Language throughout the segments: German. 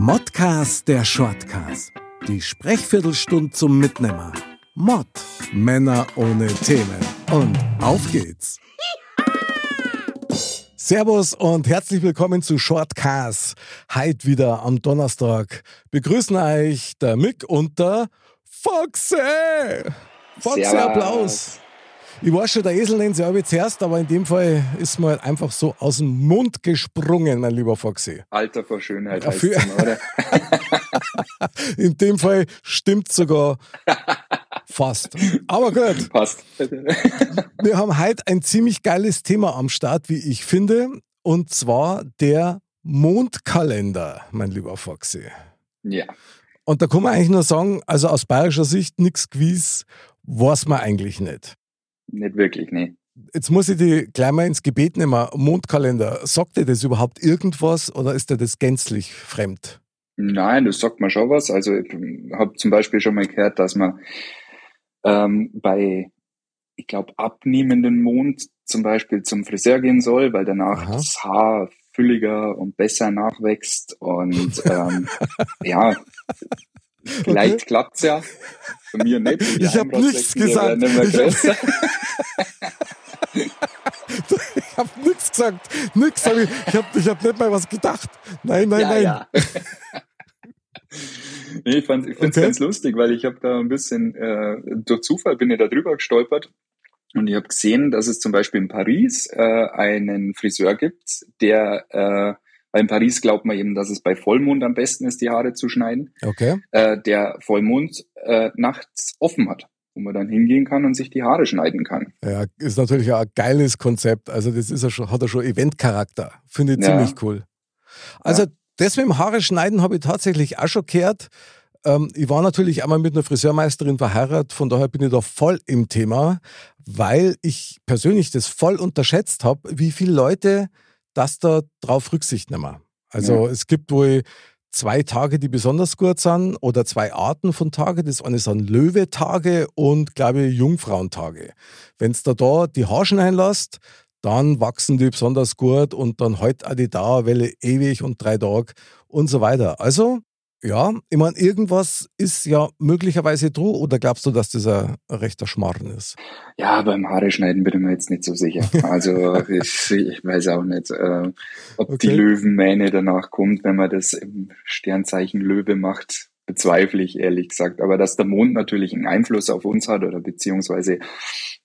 Modcast der Shortcast. Die Sprechviertelstunde zum Mitnehmer. Mod. Männer ohne Themen. Und auf geht's. Servus und herzlich willkommen zu Shortcast. Heute wieder am Donnerstag. Begrüßen euch der Mick und der Foxy. Foxy Servus. Applaus. Ich weiß schon, der Esel nennt sie aber zuerst, aber in dem Fall ist mir halt einfach so aus dem Mund gesprungen, mein lieber Foxy. Alter vor Schönheit Ja, für- immer, oder? In dem Fall stimmt sogar fast. Aber gut, Passt. wir haben heute ein ziemlich geiles Thema am Start, wie ich finde, und zwar der Mondkalender, mein lieber Foxy. ja. Und da kann man eigentlich nur sagen, also aus bayerischer Sicht nichts gewiss, weiß man eigentlich nicht. Nicht wirklich, nee. Jetzt muss ich die gleich mal ins Gebet nehmen. Mondkalender, sagt dir das überhaupt irgendwas oder ist dir das gänzlich fremd? Nein, das sagt mir schon was. Also ich habe zum Beispiel schon mal gehört, dass man ähm, bei, ich glaube, abnehmenden Mond zum Beispiel zum Friseur gehen soll, weil danach Aha. das Haar fülliger und besser nachwächst. Und ähm, ja, vielleicht klappt's ja. Bei mir nicht. Die Ich hab nichts gesagt. Ich habe nichts gesagt. Nix hab ich. Ich habe ich hab nicht mal was gedacht. Nein, nein, ja, nein. Ja. nee, ich fand ich find's Okay. ganz lustig, weil ich habe da ein bisschen äh, durch Zufall bin ich da drüber gestolpert und ich habe gesehen, dass es zum Beispiel in Paris äh, einen Friseur gibt, der äh, weil in Paris glaubt man eben, dass es bei Vollmond am besten ist, die Haare zu schneiden, Okay. äh, der Vollmond äh, nachts offen hat, wo man dann hingehen kann und sich die Haare schneiden kann. Ja, ist natürlich auch ein geiles Konzept. Also das ist ja schon, hat ja schon Eventcharakter. Finde ich Ja. ziemlich cool. Also das mit dem Haare schneiden habe ich tatsächlich auch schon gehört. Ähm, ich war natürlich einmal mit einer Friseurmeisterin verheiratet, von daher bin ich da voll im Thema, weil ich persönlich das voll unterschätzt habe, wie viele Leute das da drauf Rücksicht nehmen. Also Ja. es gibt wohl zwei Tage, die besonders gut sind oder zwei Arten von Tage. Das eine sind Löwetage und, glaube ich, Jungfrauentage. Wenn du da, da die Haarschen einlässt, dann wachsen die besonders gut und dann halt auch die Dauerwelle ewig und drei Tage und so weiter. Also, ja, ich meine, irgendwas ist ja möglicherweise true oder glaubst du, dass das ein, rechter Schmarrn ist? Ja, beim Haare schneiden bin ich mir jetzt nicht so sicher. Also ich, ich weiß auch nicht, äh, ob Okay. die Löwenmähne danach kommt, wenn man das im Sternzeichen Löwe macht, bezweifle ich ehrlich gesagt. Aber dass der Mond natürlich einen Einfluss auf uns hat oder beziehungsweise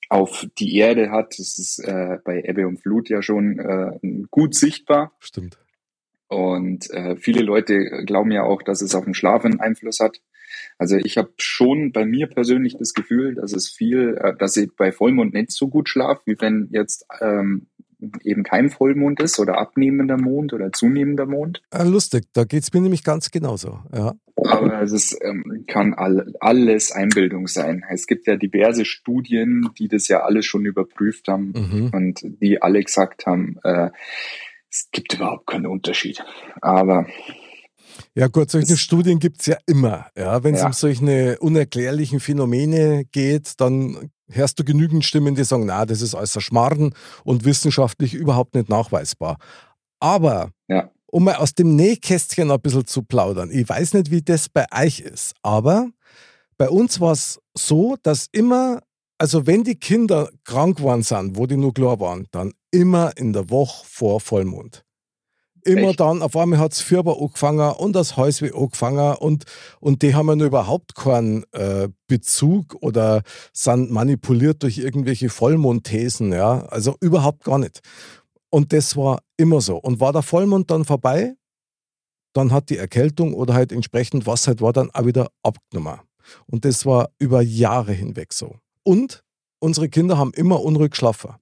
auf die Erde hat, das ist äh, bei Ebbe und Flut ja schon äh, gut sichtbar. Stimmt. Und äh, viele Leute glauben ja auch, dass es auf den Schlaf einen Einfluss hat. Also ich habe schon bei mir persönlich das Gefühl, dass es viel, äh, dass ich bei Vollmond nicht so gut schlafe, wie wenn jetzt ähm, eben kein Vollmond ist oder abnehmender Mond oder zunehmender Mond. Ah, lustig, da geht es mir nämlich ganz genauso. Ja. Aber es ist, ähm, kann all, alles Einbildung sein. Es gibt ja diverse Studien, die das ja alles schon überprüft haben Mhm. und die alle gesagt haben, äh, es gibt überhaupt keinen Unterschied. Aber Ja gut, solche Studien gibt's ja immer. Ja, Wenn es Ja. um solche unerklärlichen Phänomene geht, dann hörst du genügend Stimmen, die sagen, na, das ist ein Schmarrn und wissenschaftlich überhaupt nicht nachweisbar. Aber Ja. um mal aus dem Nähkästchen ein bisschen zu plaudern, ich weiß nicht, wie das bei euch ist, aber bei uns war es so, dass immer, also wenn die Kinder krank waren sind, wo die nur klar waren, dann immer in der Woche vor Vollmond. Immer Echt? dann, auf einmal hat's Fürber angefangen und das Häuswe angefangen und, und die haben ja überhaupt keinen äh, Bezug oder sind manipuliert durch irgendwelche Vollmondthesen, ja. Also überhaupt gar nicht. Und das war immer so. Und war der Vollmond dann vorbei, dann hat die Erkältung oder halt entsprechend, was halt war, dann auch wieder abgenommen. Und das war über Jahre hinweg so. Und unsere Kinder haben immer unruhig geschlafen.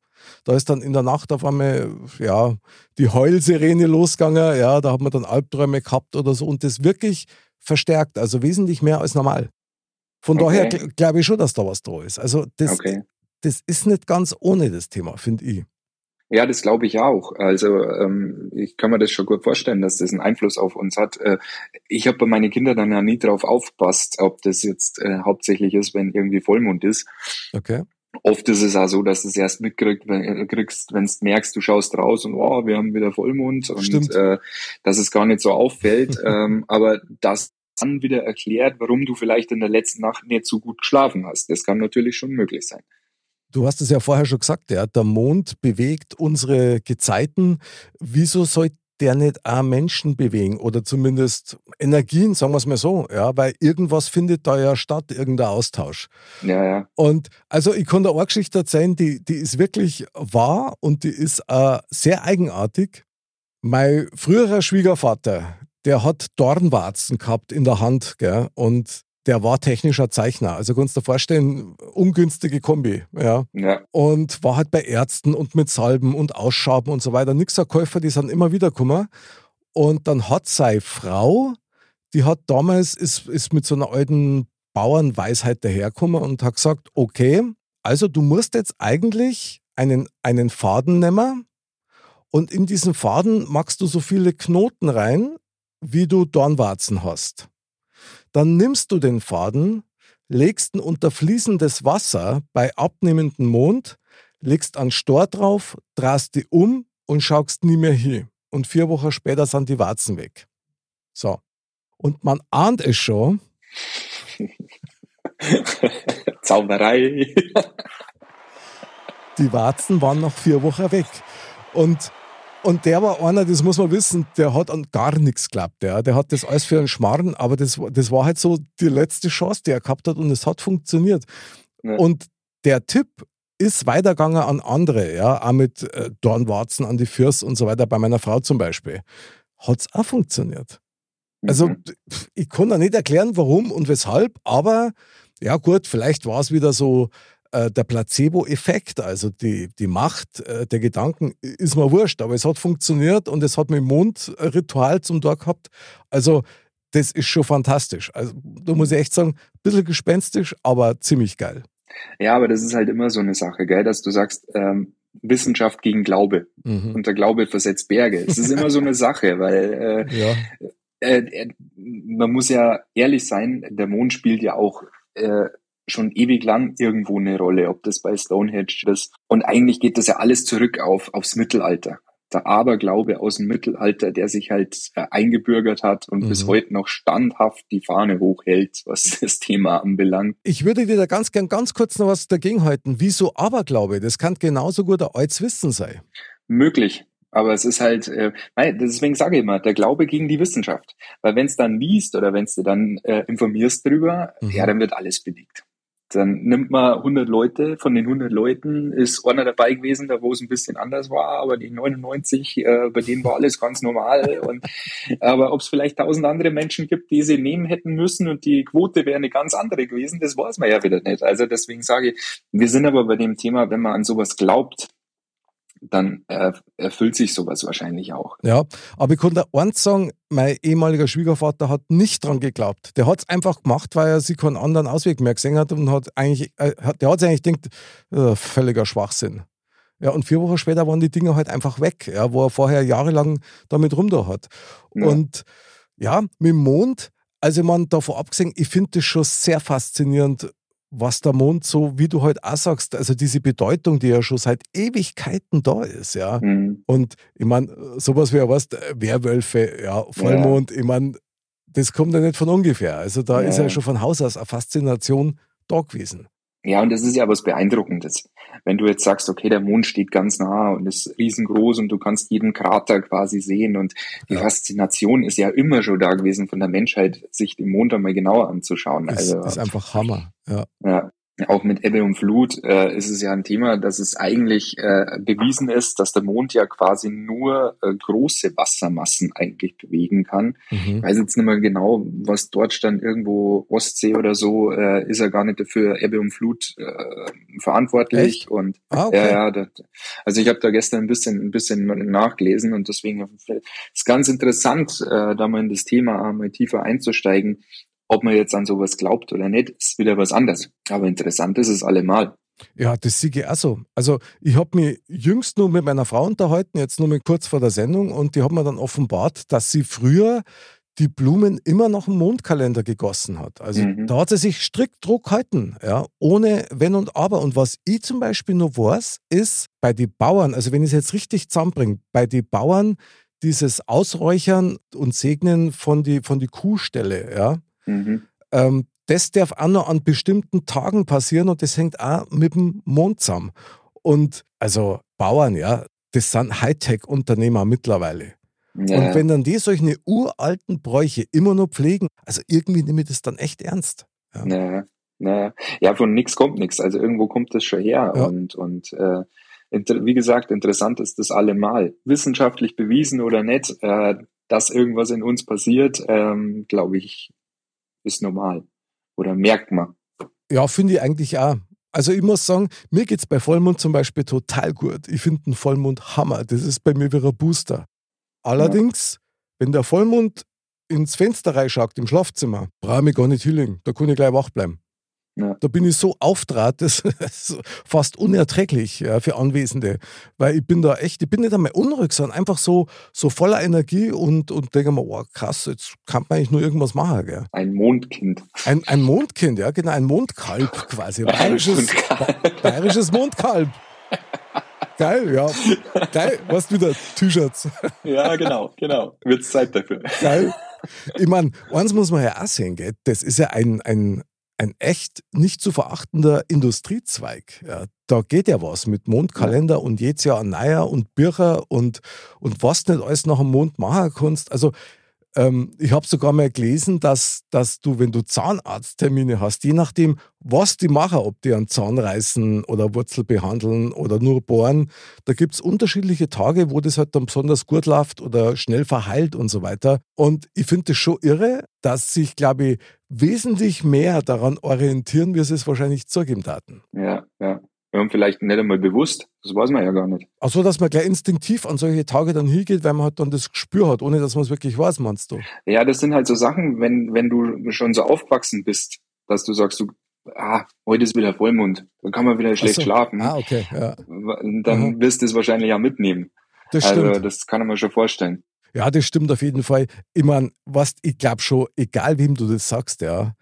Da ist dann in der Nacht auf einmal, ja, die Heulsirene losgegangen, ja, da hat man dann Albträume gehabt oder so und das wirklich verstärkt, also wesentlich mehr als normal. Von Okay. daher glaube ich schon, dass da was da ist. Also das, okay. das ist nicht ganz ohne das Thema, finde ich. Ja, das glaube ich auch. Also ähm, ich kann mir das schon gut vorstellen, dass das einen Einfluss auf uns hat. Äh, ich habe bei meinen Kindern dann ja nie drauf aufgepasst, ob das jetzt äh, hauptsächlich ist, wenn irgendwie Vollmond ist. Okay. oft ist es auch so, dass du es erst mitkriegst, wenn äh, du merkst, du schaust raus und oh, wir haben wieder Vollmond und äh, dass es gar nicht so auffällt. ähm, aber das dann wieder erklärt, warum du vielleicht in der letzten Nacht nicht so gut geschlafen hast. Das kann natürlich schon möglich sein. Du hast es ja vorher schon gesagt, ja, der Mond bewegt unsere Gezeiten. Wieso soll der nicht auch Menschen bewegen oder zumindest Energien, sagen wir es mal so, ja, weil irgendwas findet da ja statt, irgendein Austausch. Ja, ja. Und also ich kann da eine Geschichte erzählen, die, die ist wirklich wahr und die ist äh, sehr eigenartig. Mein früherer Schwiegervater, der hat Dornwarzen gehabt in der Hand, gell, und der war technischer Zeichner. Also kannst du dir vorstellen, ungünstige Kombi. Ja. ja. Und war halt bei Ärzten und mit Salben und Ausschaben und so weiter. Nixer Käufer, die sind immer wieder gekommen. Und dann hat seine Frau, die hat damals, ist, ist mit so einer alten Bauernweisheit dahergekommen und hat gesagt, okay, also du musst jetzt eigentlich einen, einen Faden nehmen und in diesen Faden machst du so viele Knoten rein, wie du Dornwarzen hast. Dann nimmst du den Faden, legst ihn unter fließendes Wasser bei abnehmendem Mond, legst einen Stor drauf, drehst die um und schaust nie mehr hin. Und vier Wochen später sind die Warzen weg. So. Und man ahnt es schon. Zauberei. die Warzen waren nach vier Wochen weg. Und und der war einer, das muss man wissen, der hat an gar nichts geglaubt. Ja. Der hat das alles für einen Schmarrn, aber das, das war halt so die letzte Chance, die er gehabt hat und es hat funktioniert. Ja. Und der Tipp ist weitergegangen an andere, ja, auch mit äh, Dornwarzen an die Fürs und so weiter, bei meiner Frau zum Beispiel. Hat es auch funktioniert. Also, mhm. ich kann da nicht erklären, warum und weshalb, aber ja, gut, vielleicht war es wieder so äh, der Placebo-Effekt, also die, die Macht äh, der Gedanken, ist mir wurscht, aber es hat funktioniert und es hat mit dem Mondritual zum Tor gehabt. Also das ist schon fantastisch. Also da muss ich echt sagen, ein bisschen gespenstisch, aber ziemlich geil. Ja, aber das ist halt immer so eine Sache, gell, dass du sagst, ähm, Wissenschaft gegen Glaube. Mhm. Und der Glaube versetzt Berge. Es ist immer so eine Sache, weil äh, ja. äh, äh, man muss ja ehrlich sein, der Mond spielt ja auch äh, schon ewig lang irgendwo eine Rolle, ob das bei Stonehenge ist. Und eigentlich geht das ja alles zurück auf, aufs Mittelalter. Der Aberglaube aus dem Mittelalter, der sich halt äh, eingebürgert hat und mhm. bis heute noch standhaft die Fahne hochhält, was das Thema anbelangt. Ich würde dir da ganz gern ganz kurz noch was dagegen halten. Wieso Aberglaube? Das kann genauso gut ein altes Wissen sein. Möglich. Aber es ist halt, äh, deswegen sage ich immer, der Glaube gegen die Wissenschaft. Weil wenn es dann liest oder wenn du dann äh, informierst drüber, mhm. ja, dann wird alles belegt. Dann nimmt man 100 Leute, von den 100 Leuten ist einer dabei gewesen, da wo es ein bisschen anders war, aber die 99, äh, bei denen war alles ganz normal. Und, aber ob es vielleicht tausend andere Menschen gibt, die sie nehmen hätten müssen und die Quote wäre eine ganz andere gewesen, das weiß man ja wieder nicht. Also deswegen sage ich, wir sind aber bei dem Thema, wenn man an sowas glaubt, dann erfüllt sich sowas wahrscheinlich auch. Ja, aber ich konnte eins sagen, mein ehemaliger Schwiegervater hat nicht dran geglaubt. Der hat es einfach gemacht, weil er sich keinen anderen Ausweg mehr gesehen hat und hat eigentlich, äh, der hat sich eigentlich gedacht, äh, völliger Schwachsinn. Ja, und vier Wochen später waren die Dinge halt einfach weg, ja, wo er vorher jahrelang damit rumda hat. Ja. Und ja, mit dem Mond, also man davon abgesehen, ich finde das schon sehr faszinierend, was der Mond so, wie du heute halt auch sagst, also diese Bedeutung, die ja schon seit Ewigkeiten da ist, ja. Mhm. Und ich meine, sowas wie was, Werwölfe, ja, Vollmond, ja. ich meine, das kommt ja nicht von ungefähr. Also da ja. ist ja schon von Haus aus eine Faszination da gewesen. Ja, und das ist ja was Beeindruckendes. Wenn du jetzt sagst, okay, der Mond steht ganz nah und ist riesengroß und du kannst jeden Krater quasi sehen und die ja. Faszination ist ja immer schon da gewesen von der Menschheit, sich den Mond einmal genauer anzuschauen. Das also, ist einfach Hammer. Ja. ja auch mit Ebbe und Flut äh, ist es ja ein Thema, dass es eigentlich äh, bewiesen ist, dass der Mond ja quasi nur äh, große Wassermassen eigentlich bewegen kann. Mhm. Ich weiß jetzt nicht mehr genau, was dort stand, irgendwo Ostsee oder so, äh, ist er gar nicht dafür Ebbe und Flut äh, verantwortlich. Echt? Und ah, okay. ja, ja, das, also ich habe da gestern ein bisschen, ein bisschen nachgelesen und deswegen ist ganz interessant, äh, da mal in das Thema mal tiefer einzusteigen ob man jetzt an sowas glaubt oder nicht, ist wieder was anderes. Aber interessant ist es allemal. Ja, das sehe ich auch so. Also ich habe mich jüngst nur mit meiner Frau unterhalten, jetzt nur mal kurz vor der Sendung, und die hat mir dann offenbart, dass sie früher die Blumen immer noch im Mondkalender gegossen hat. Also Mhm. da hat sie sich strikt Druck gehalten, ja, ohne Wenn und Aber. Und was ich zum Beispiel noch weiß, ist bei den Bauern, also wenn ich es jetzt richtig zusammenbringe, bei den Bauern dieses Ausräuchern und Segnen von die, von die Kuhställe, ja, Mhm. ähm, das darf auch noch an bestimmten Tagen passieren und das hängt auch mit dem Mond zusammen. Und also Bauern, ja, das sind Hightech-Unternehmer mittlerweile. Ja, Und wenn dann die solche uralten Bräuche immer noch pflegen, also irgendwie nehme ich das dann echt ernst. ja, ja, ja, von nichts kommt nichts. Also irgendwo kommt das schon her. Ja. Und, und äh, wie gesagt, interessant ist das allemal. Wissenschaftlich bewiesen oder nicht, äh, dass irgendwas in uns passiert, ähm, glaube ich, ist normal. Oder merkt man. Ja, finde ich eigentlich auch. Also ich muss sagen, mir geht es bei Vollmond zum Beispiel total gut. Ich finde einen Vollmond Hammer. Das ist bei mir wie ein Booster. Allerdings, wenn der Vollmond ins Fenster reinschaut im Schlafzimmer, brauche ich mich gar nicht hinlegen. Da kann ich gleich wach bleiben. Ja. Da bin ich so auftrat, das ist fast unerträglich ja, für Anwesende. Weil ich bin da echt, ich bin nicht einmal unruhig, sondern einfach so, so voller Energie und, und denke mir, oh krass, jetzt kann man eigentlich nur irgendwas machen. Gell? Ein Mondkind. Ein, ein Mondkind, ja, genau, ein Mondkalb quasi. Bayerisches, bayerisches Mondkalb. Geil, ja. Geil, was wieder T-Shirts. ja, genau, genau. Wird Zeit dafür. Geil. Ich meine, eins muss man ja auch sehen, gell? das ist ja ein, ein, ein echt nicht zu verachtender Industriezweig. Ja, da geht ja was mit Mondkalender und jedes Jahr neuer und Bücher und, und was nicht alles nach dem Mond machen kannst. Also ähm, ich habe sogar mal gelesen, dass, dass du, wenn du Zahnarzttermine hast, je nachdem, was die machen, ob die einen Zahn reißen oder Wurzel behandeln oder nur bohren, da gibt es unterschiedliche Tage, wo das halt dann besonders gut läuft oder schnell verheilt und so weiter. Und ich finde das schon irre, dass sich, glaube ich, wesentlich mehr daran orientieren, sie es wahrscheinlich zugeben taten. Ja, ja. Ja, und vielleicht nicht einmal bewusst. Das weiß man ja gar nicht. Ach so, dass man gleich instinktiv an solche Tage dann hingeht, weil man halt dann das Gespür hat, ohne dass man es wirklich weiß, meinst du? Ja, das sind halt so Sachen, wenn, wenn du schon so aufgewachsen bist, dass du sagst, du, ah, heute ist wieder Vollmond, dann kann man wieder schlecht so. schlafen. Ah, okay, ja. Dann wirst du es wahrscheinlich ja mitnehmen. Das stimmt. Also, das kann man schon vorstellen. Ja, das stimmt auf jeden Fall. Ich meine, was, ich glaube schon, egal wem du das sagst, ja.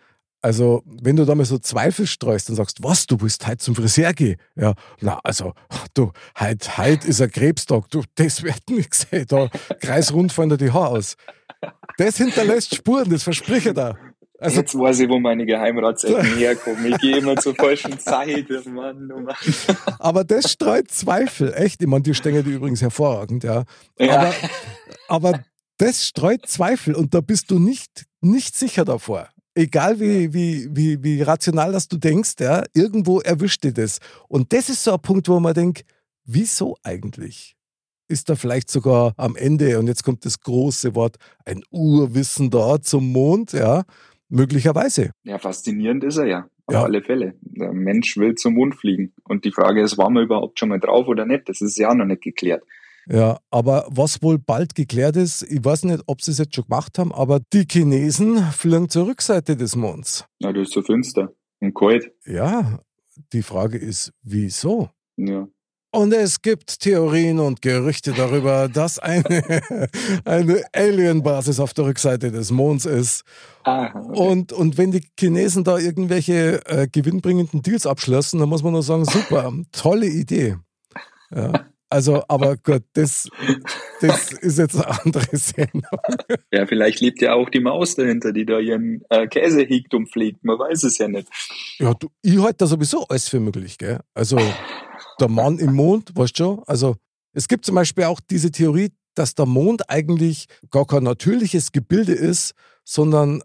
Also, wenn du da mal so Zweifel streust und sagst, was, du willst heute zum Friseur gehen? Ja, na, also, du, heute, heute ist ein Krebstag, du, das wird nichts, ey, da kreisrund fallen dir die Haare aus. Das hinterlässt Spuren, das verspreche ich da. Also, Jetzt weiß ich, wo meine Geheimratsecken herkommen. Ich gehe immer zur falschen Zeit. Mann, oh Mann. aber das streut Zweifel, echt. Ich meine, die Stänge die übrigens hervorragend, ja. Ja. Aber, aber das streut Zweifel und da bist du nicht, nicht sicher davor. Egal wie, wie, wie, wie rational das du denkst, ja, irgendwo erwischt dir das. Und das ist so ein Punkt, wo man denkt, wieso eigentlich? Ist da vielleicht sogar am Ende, und jetzt kommt das große Wort, ein Urwissen da zum Mond, ja? Möglicherweise. Ja, faszinierend ist er ja. Auf Ja. alle Fälle. Der Mensch will zum Mond fliegen. Und die Frage ist, waren wir überhaupt schon mal drauf oder nicht? Das ist ja auch noch nicht geklärt. Ja, aber was wohl bald geklärt ist, ich weiß nicht, ob sie es jetzt schon gemacht haben, aber die Chinesen fliegen zur Rückseite des Monds. Na, das ist so finster und kalt. Ja, die Frage ist, wieso? Ja. Und es gibt Theorien und Gerüchte darüber, dass eine, eine Alien-Basis auf der Rückseite des Monds ist. Ah, okay. Und, und wenn die Chinesen da irgendwelche äh, gewinnbringenden Deals abschließen, dann muss man nur sagen, super, tolle Idee. Ja, also, aber gut, das, das ist jetzt eine andere Sendung. ja, vielleicht lebt ja auch die Maus dahinter, die da ihren äh, und pflegt. Man weiß es ja nicht. Ja, du, ich halte da sowieso alles für möglich, gell? Also, der Mann im Mond, weißt du schon? Also, es gibt zum Beispiel auch diese Theorie, dass der Mond eigentlich gar kein natürliches Gebilde ist, sondern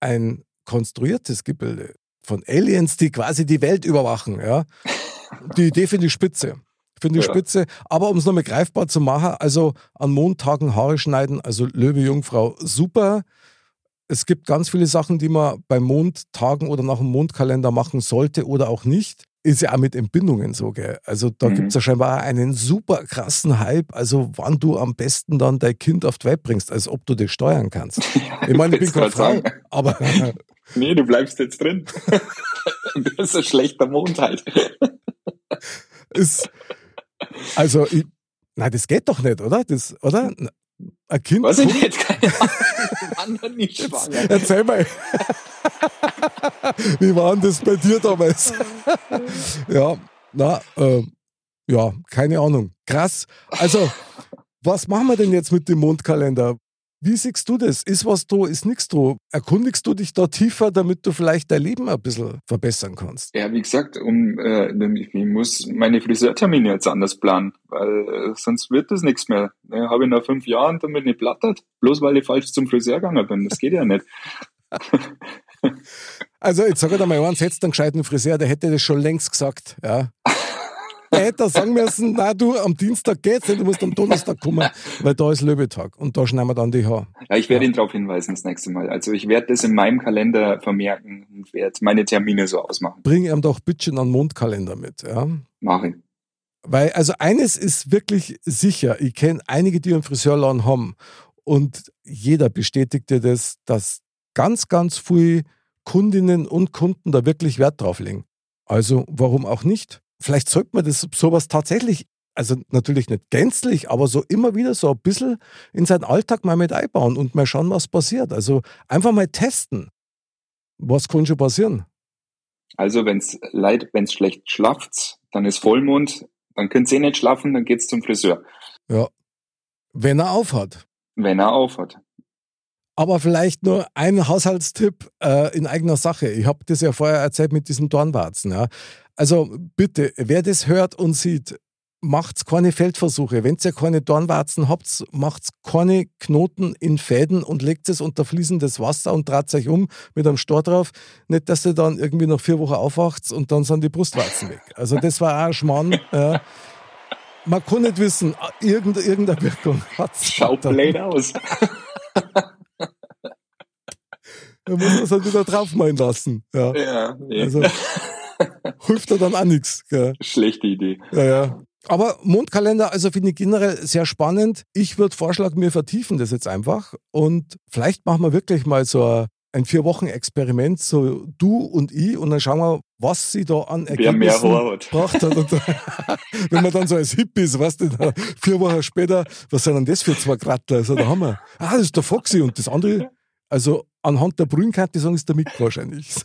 ein konstruiertes Gebilde von Aliens, die quasi die Welt überwachen, ja? Die Idee finde ich spitze. Finde ich Ja. spitze. Aber um es nochmal greifbar zu machen, also an Mondtagen Haare schneiden, also Löwe, Jungfrau, super. Es gibt ganz viele Sachen, die man bei Mondtagen oder nach dem Mondkalender machen sollte oder auch nicht. Ist ja auch mit Entbindungen so, gell? Also da Mhm. gibt es ja scheinbar einen super krassen Hype, also wann du am besten dann dein Kind auf die Welt bringst, als ob du das steuern kannst. Ich meine, ich bin keine Frau, sagen. aber Nee, du bleibst jetzt drin. du bist ein schlechter Mond halt. ist, also, ich, nein, das geht doch nicht, oder? Das, oder? Ein Kind Weiß ich nicht, keine Ahnung. Mann, Nicht schwanger. Erzähl mal. Wie war denn das bei dir damals? ja, na, äh, ja, keine Ahnung. Krass. Also, was machen wir denn jetzt mit dem Mondkalender? Wie siehst du das? Ist was da, ist nichts da? Erkundigst du dich da tiefer, damit du vielleicht dein Leben ein bisschen verbessern kannst? Ja, wie gesagt, um, äh, ich muss meine Friseurtermine jetzt anders planen, weil äh, sonst wird das nichts mehr. Ja, Habe ich nach fünf Jahren damit nicht plattert, bloß weil ich falsch zum Friseur gegangen bin. Das geht ja nicht. also, jetzt sag ich dir mal eins, hättest du einen gescheiten Friseur, der hätte das schon längst gesagt. Ja. Der hätte sagen müssen, na du, am Dienstag geht's nicht, du musst am Donnerstag kommen, weil da ist Löbetag und da schneiden wir dann die Haare. Ja, ich werde ihn darauf hinweisen das nächste Mal. Also ich werde das in meinem Kalender vermerken und werde meine Termine so ausmachen. Bring ihm doch bitte einen Mondkalender mit, ja? Mache ich. Weil, also eines ist wirklich sicher, ich kenne einige, die einen Friseurladen haben und jeder bestätigt dir das, dass ganz, ganz viele Kundinnen und Kunden da wirklich Wert drauf legen. Also warum auch nicht? vielleicht sollte man das sowas tatsächlich, also natürlich nicht gänzlich, aber so immer wieder so ein bisschen in seinen Alltag mal mit einbauen und mal schauen, was passiert. Also einfach mal testen. Was kann schon passieren? Also wenn es leid, wenn es schlecht schlaft, dann ist Vollmond, dann könnt ihr nicht schlafen, dann geht's zum Friseur. Ja. Wenn er aufhat. Wenn er aufhat. Aber vielleicht nur ein Haushaltstipp äh, in eigener Sache. Ich habe das ja vorher erzählt mit diesen Dornwarzen. Ja. Also bitte, wer das hört und sieht, macht keine Feldversuche. Wenn ihr keine Dornwarzen habt, macht keine Knoten in Fäden und legt es unter fließendes Wasser und dreht euch um mit einem Stor drauf. Nicht, dass ihr dann irgendwie nach vier Wochen aufwacht und dann sind die Brustwarzen weg. Also das war auch ein Schmarrn. Ja. Man kann nicht wissen, irgendeine Wirkung hat es. Schaut blöd aus. Da muss man es halt wieder draufmalen lassen. Ja, ja. ja. Also, hilft da dann auch nichts. Schlechte Idee. Ja, ja. Aber Mondkalender, also finde ich generell sehr spannend. Ich würde vorschlagen, wir vertiefen das jetzt einfach und vielleicht machen wir wirklich mal so ein vier Wochen Experiment, so du und ich, und dann schauen wir, was sie da an Ergebnissen gebracht hat. Und wenn man dann so als Hippies, weißt du, vier Wochen später, was sind denn das für zwei Krattler? Also da haben wir, ah, das ist der Foxy und das andere, also anhand der ich sagen, ist der Mick wahrscheinlich.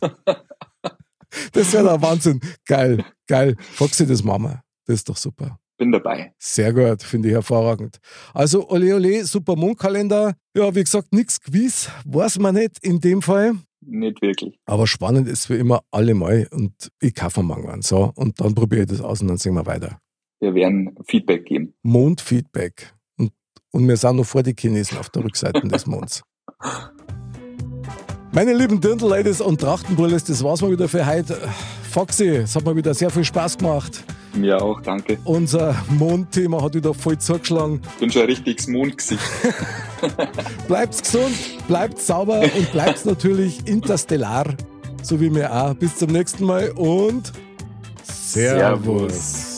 Das wäre der Wahnsinn. Geil, geil. Foxy, das Mama. Das ist doch super. Bin dabei. Sehr gut, finde ich hervorragend. Also, ole, ole, super Mondkalender. Ja, wie gesagt, nichts gewiss, weiß man nicht in dem Fall. Nicht wirklich. Aber spannend ist wie immer allemal und ich kaufe morgen So, und dann probiere ich das aus und dann sehen wir weiter. Wir werden Feedback geben. Mondfeedback. Und, und wir sind noch vor die Chinesen auf der Rückseite des Monds. Meine lieben Dirndl-Ladies und Trachtenbrillis, das war's mal wieder für heute. Foxy, es hat mir wieder sehr viel Spaß gemacht. Mir auch, danke. Unser Mondthema hat wieder voll zugeschlagen. Ich bin schon ein richtiges Mondgesicht. bleibt gesund, bleibt sauber und bleibt natürlich interstellar, so wie mir auch. Bis zum nächsten Mal und Servus. Servus.